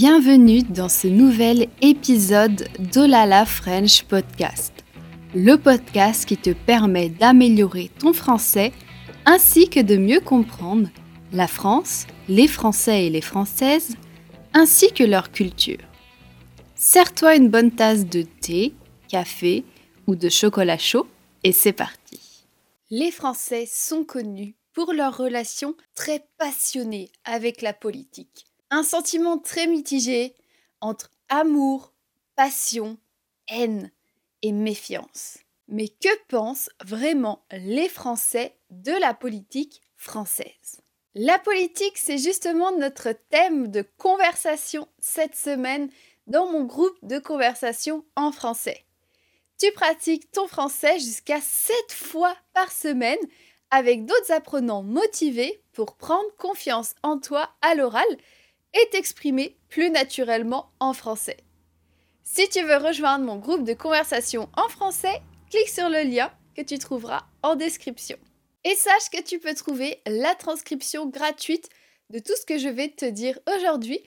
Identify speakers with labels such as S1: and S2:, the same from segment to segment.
S1: Bienvenue dans ce nouvel épisode d'Olala French Podcast, le podcast qui te permet d'améliorer ton français ainsi que de mieux comprendre la France, les Français et les Françaises, ainsi que leur culture. Sers-toi une bonne tasse de thé, café ou de chocolat chaud et c'est parti. Les Français sont connus pour leur relation très passionnée avec la politique. Un sentiment très mitigé entre amour, passion, haine et méfiance. Mais que pensent vraiment les Français de la politique française? La politique, c'est justement notre thème de conversation cette semaine dans mon groupe de conversation en français. Tu pratiques ton français jusqu'à 7 fois par semaine avec d'autres apprenants motivés pour prendre confiance en toi à l'oral et t'exprimer plus naturellement en français. Si tu veux rejoindre mon groupe de conversation en français, clique sur le lien que tu trouveras en description. Et sache que tu peux trouver la transcription gratuite de tout ce que je vais te dire aujourd'hui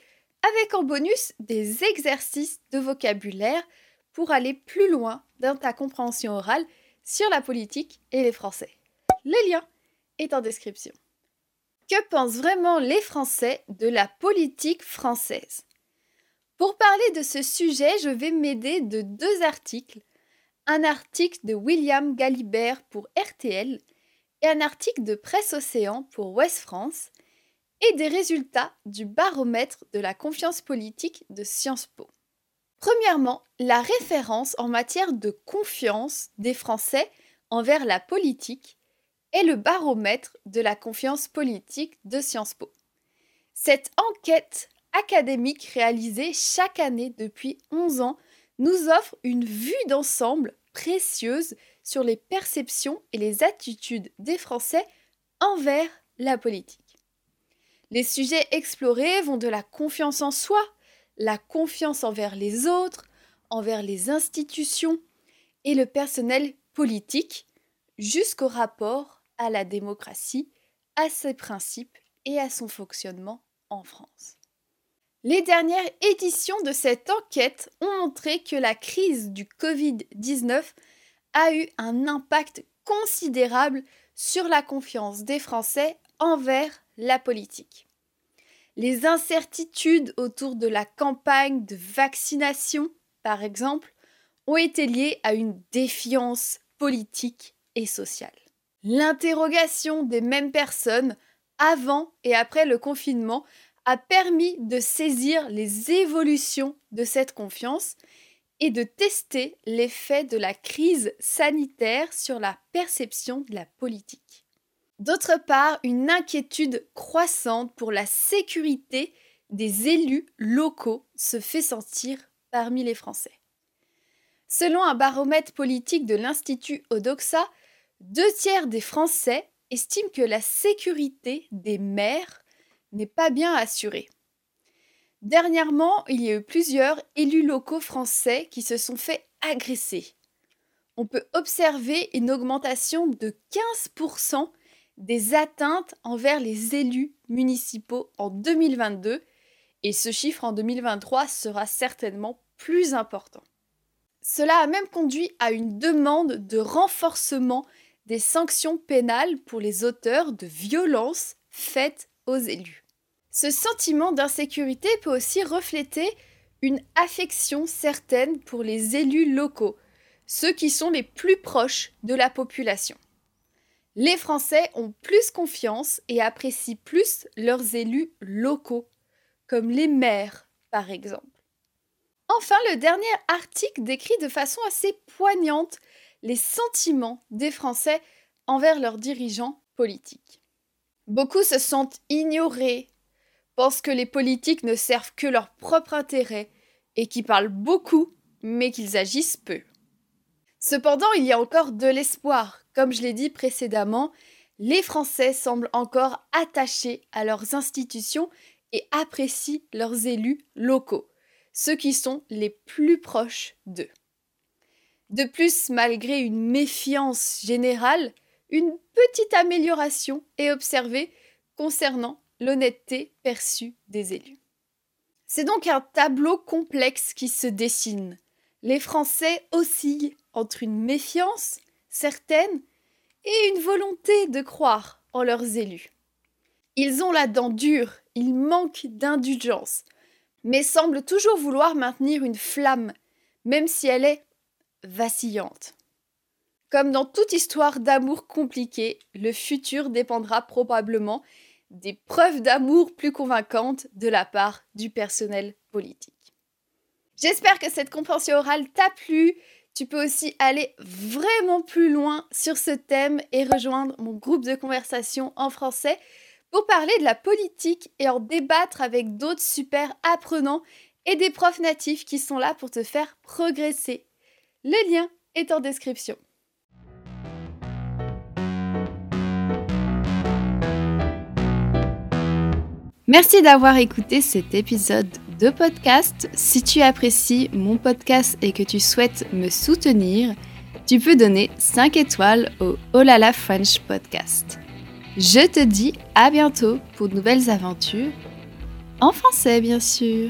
S1: avec en bonus des exercices de vocabulaire pour aller plus loin dans ta compréhension orale sur la politique et les Français. Le lien est en description. Que pensent vraiment les Français de la politique française Pour parler de ce sujet, je vais m'aider de deux articles. Un article de William Galibert pour RTL et un article de Presse Océan pour Ouest France et des résultats du baromètre de la confiance politique de Sciences Po. Premièrement, la référence en matière de confiance des Français envers la politique est le baromètre de la confiance politique de Sciences Po. Cette enquête académique réalisée chaque année depuis 11 ans nous offre une vue d'ensemble précieuse sur les perceptions et les attitudes des Français envers la politique. Les sujets explorés vont de la confiance en soi, la confiance envers les autres, envers les institutions et le personnel politique, jusqu'au rapport à la démocratie, à ses principes et à son fonctionnement en France. Les dernières éditions de cette enquête ont montré que la crise du Covid-19 a eu un impact considérable sur la confiance des Français envers la politique. Les incertitudes autour de la campagne de vaccination, par exemple, ont été liées à une défiance politique et sociale. L'interrogation des mêmes personnes avant et après le confinement a permis de saisir les évolutions de cette confiance et de tester l'effet de la crise sanitaire sur la perception de la politique. D'autre part, une inquiétude croissante pour la sécurité des élus locaux se fait sentir parmi les Français. Selon un baromètre politique de l'Institut Odoxa, deux tiers des Français estiment que la sécurité des maires n'est pas bien assurée. Dernièrement, il y a eu plusieurs élus locaux français qui se sont fait agresser. On peut observer une augmentation de 15% des atteintes envers les élus municipaux en 2022 et ce chiffre en 2023 sera certainement plus important. Cela a même conduit à une demande de renforcement des sanctions pénales pour les auteurs de violences faites aux élus. Ce sentiment d'insécurité peut aussi refléter une affection certaine pour les élus locaux, ceux qui sont les plus proches de la population. Les Français ont plus confiance et apprécient plus leurs élus locaux, comme les maires par exemple. Enfin, le dernier article décrit de façon assez poignante les sentiments des Français envers leurs dirigeants politiques. Beaucoup se sentent ignorés, pensent que les politiques ne servent que leur propre intérêt et qui parlent beaucoup mais qu'ils agissent peu. Cependant, il y a encore de l'espoir. Comme je l'ai dit précédemment, les Français semblent encore attachés à leurs institutions et apprécient leurs élus locaux, ceux qui sont les plus proches d'eux. De plus, malgré une méfiance générale, une petite amélioration est observée concernant l'honnêteté perçue des élus. C'est donc un tableau complexe qui se dessine. Les Français oscillent entre une méfiance certaine et une volonté de croire en leurs élus. Ils ont la dent dure, ils manquent d'indulgence, mais semblent toujours vouloir maintenir une flamme, même si elle est vacillante. Comme dans toute histoire d'amour compliquée, le futur dépendra probablement des preuves d'amour plus convaincantes de la part du personnel politique. J'espère que cette compréhension orale t'a plu. Tu peux aussi aller vraiment plus loin sur ce thème et rejoindre mon groupe de conversation en français pour parler de la politique et en débattre avec d'autres super apprenants et des profs natifs qui sont là pour te faire progresser. Le lien est en description. Merci d'avoir écouté cet épisode de podcast. Si tu apprécies mon podcast et que tu souhaites me soutenir, tu peux donner 5 étoiles au Olala French Podcast. Je te dis à bientôt pour de nouvelles aventures, en français bien sûr.